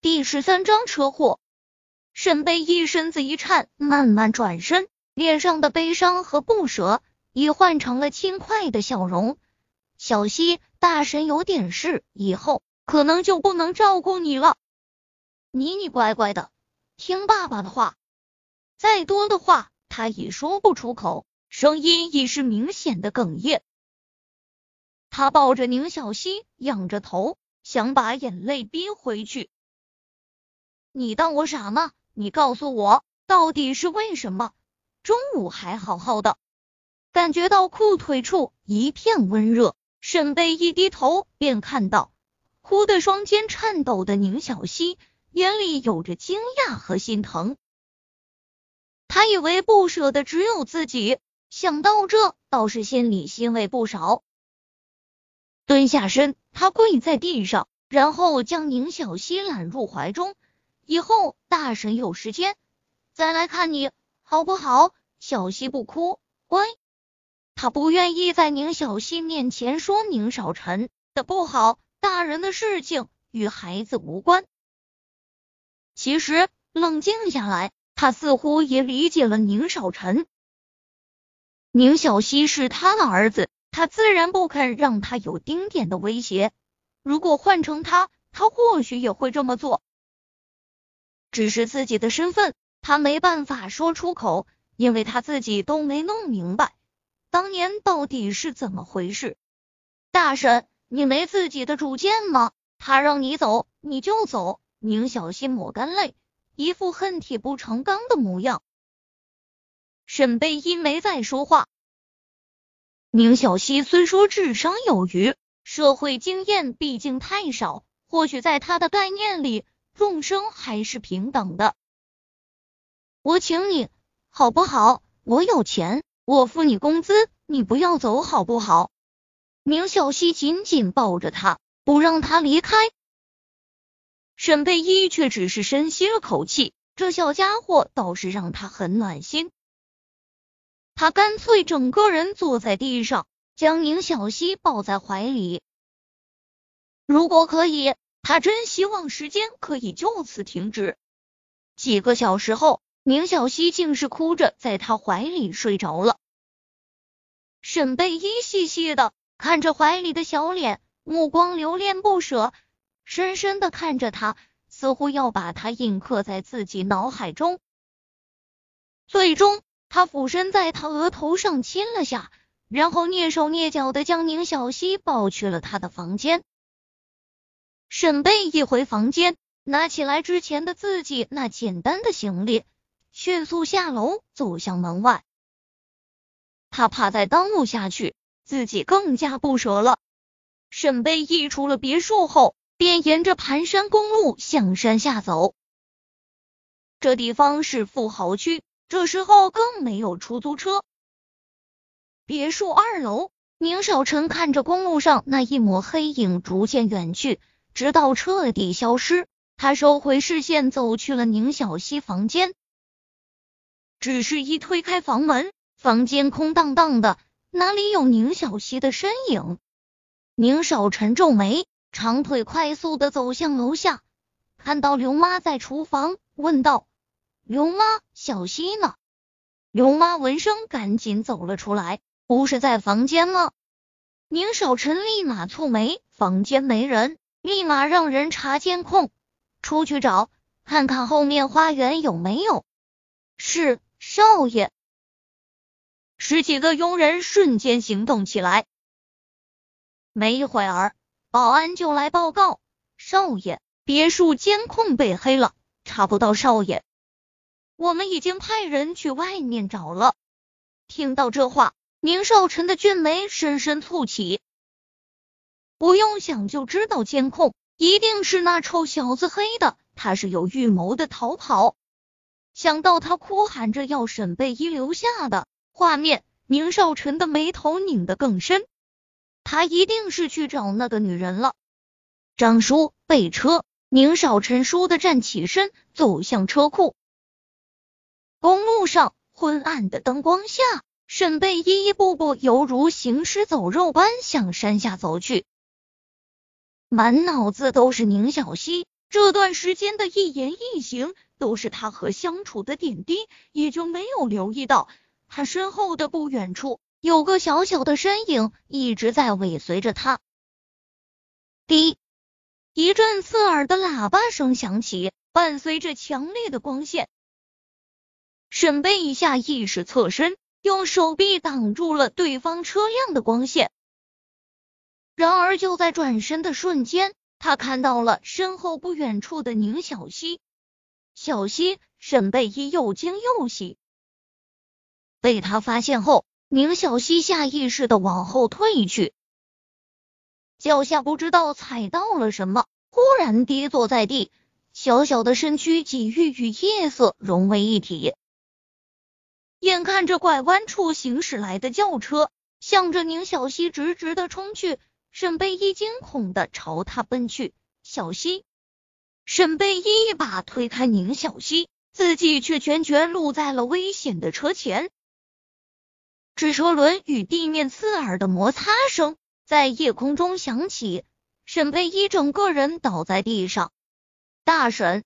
第十三章车祸。沈贝依身子一颤，慢慢转身，脸上的悲伤和不舍已换成了轻快的笑容。小溪，大神有点事，以后可能就不能照顾你了。妮妮乖乖的，听爸爸的话。再多的话，他已说不出口，声音已是明显的哽咽。他抱着宁小溪，仰着头，想把眼泪逼回去。你当我傻吗？你告诉我，到底是为什么？中午还好好的，感觉到裤腿处一片温热。沈贝一低头，便看到哭得双肩颤抖的宁小溪，眼里有着惊讶和心疼。他以为不舍的只有自己，想到这，倒是心里欣慰不少。蹲下身，他跪在地上，然后将宁小溪揽入怀中。以后大神有时间再来看你，好不好？小溪不哭，乖。他不愿意在宁小溪面前说宁少臣的不好，大人的事情与孩子无关。其实冷静下来。他似乎也理解了宁少臣，宁小溪是他的儿子，他自然不肯让他有丁点的威胁。如果换成他，他或许也会这么做。只是自己的身份，他没办法说出口，因为他自己都没弄明白当年到底是怎么回事。大婶，你没自己的主见吗？他让你走，你就走。宁小溪抹干泪。一副恨铁不成钢的模样。沈贝依没再说话。宁小溪虽说智商有余，社会经验毕竟太少，或许在他的概念里，众生还是平等的。我请你好不好？我有钱，我付你工资，你不要走好不好？明小溪紧紧抱着他，不让他离开。沈贝依却只是深吸了口气，这小家伙倒是让他很暖心。他干脆整个人坐在地上，将宁小溪抱在怀里。如果可以，他真希望时间可以就此停止。几个小时后，宁小溪竟是哭着在他怀里睡着了。沈贝依细细的看着怀里的小脸，目光留恋不舍。深深的看着他，似乎要把他印刻在自己脑海中。最终，他俯身在他额头上亲了下，然后蹑手蹑脚的将宁小溪抱去了他的房间。沈贝一回房间，拿起来之前的自己那简单的行李，迅速下楼走向门外。他怕再耽误下去，自己更加不舍了。沈贝一出了别墅后。便沿着盘山公路向山下走。这地方是富豪区，这时候更没有出租车。别墅二楼，宁少臣看着公路上那一抹黑影逐渐远去，直到彻底消失，他收回视线，走去了宁小溪房间。只是一推开房门，房间空荡荡的，哪里有宁小溪的身影？宁少臣皱眉。长腿快速的走向楼下，看到刘妈在厨房，问道：“刘妈，小溪呢？”刘妈闻声赶紧走了出来，不是在房间吗？宁少臣立马蹙眉，房间没人，立马让人查监控，出去找，看看后面花园有没有。是，少爷。十几个佣人瞬间行动起来，没一会儿。保安就来报告，少爷，别墅监控被黑了，查不到少爷。我们已经派人去外面找了。听到这话，宁少臣的俊眉深深蹙起。不用想就知道监控一定是那臭小子黑的，他是有预谋的逃跑。想到他哭喊着要沈贝依留下的画面，宁少臣的眉头拧得更深。他一定是去找那个女人了。张叔备车，宁少臣倏地站起身，走向车库。公路上昏暗的灯光下，沈贝依一步步犹如行尸走肉般向山下走去，满脑子都是宁小溪。这段时间的一言一行都是他和相处的点滴，也就没有留意到他身后的不远处有个小小的身影一直在尾随着他。滴，一阵刺耳的喇叭声响起，伴随着强烈的光线。沈贝一下意识侧身，用手臂挡住了对方车辆的光线。然而就在转身的瞬间。他看到了身后不远处的宁小溪，小溪，沈贝依又惊又喜。被他发现后，宁小溪下意识的往后退去，脚下不知道踩到了什么，忽然跌坐在地，小小的身躯几欲与夜色融为一体。眼看着拐弯处行驶来的轿车，向着宁小溪直直的冲去。沈贝依惊恐的朝他奔去，小溪。沈贝依一把推开宁小溪，自己却全全落在了危险的车前。纸车轮与地面刺耳的摩擦声在夜空中响起，沈贝依整个人倒在地上。大婶，